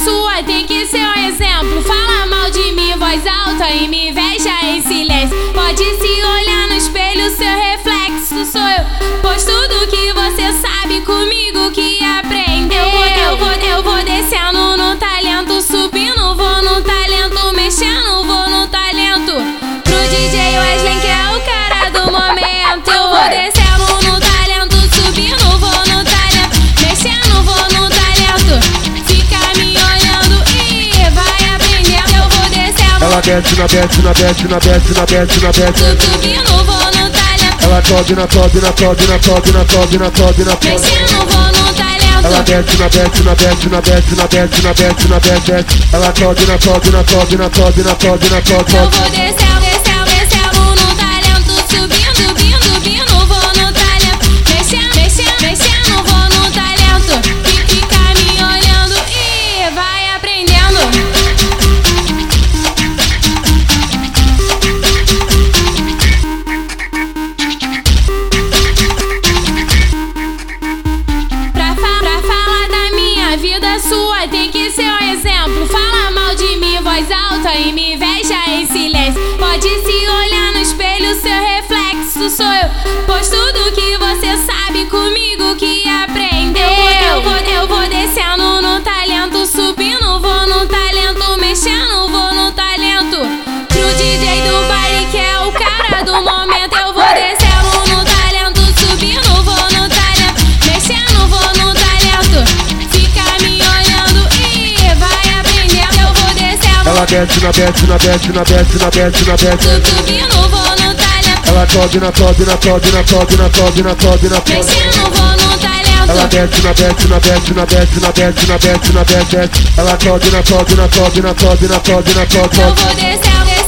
sua tem que ser um exemplo. Fala mal de mim, voz alta e me veja em silêncio. Pode se Ela desce na desce na desce na desce na desce na. Subindo, vou no talento. Ela sobe na sobe na sobe na sobe na sobe na sobe na sobe. Mexendo, no talento. Ela desce na desce na desce na desce na desce na desce na desce. Ela sobe na sobe na sobe na sobe na sobe na sobe. Eu vou descendo, Ela desce na desce na desce na desce na desce na desce. Subindo, vou no talento, Ela sobe na sobe na sobe na sobe na sobe na sobe na sobe. mexendo, vou no Ela talento. desce na desce na desce na desce na desce na desce na desce. Ela sobe na sobe na sobe na sobe na sobe na sobe. Eu vou descendo,